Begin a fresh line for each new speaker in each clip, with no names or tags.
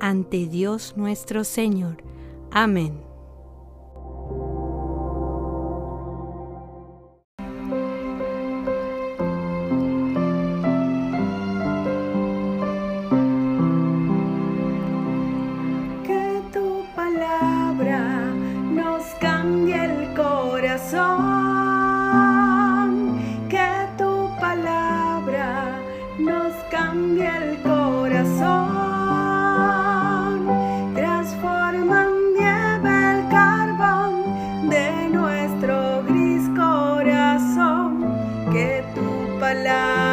ante Dios nuestro Señor. Amén. Kabbalah.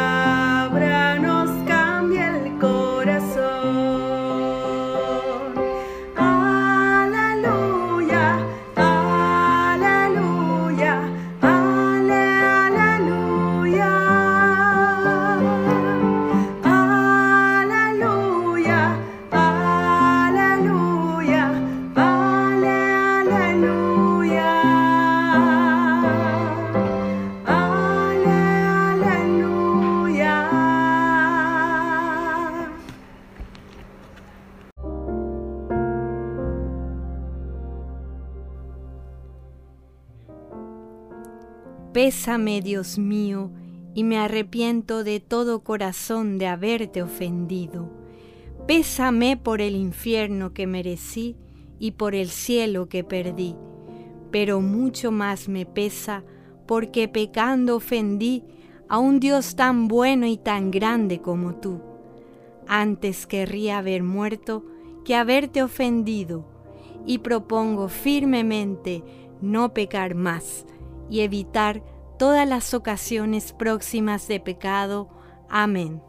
Pésame, Dios mío, y me arrepiento de todo corazón de haberte ofendido. Pésame por el infierno que merecí y por el cielo que perdí, pero mucho más me pesa porque pecando ofendí a un Dios tan bueno y tan grande como tú. Antes querría haber muerto que haberte ofendido, y propongo firmemente no pecar más y evitar todas las ocasiones próximas de pecado. Amén.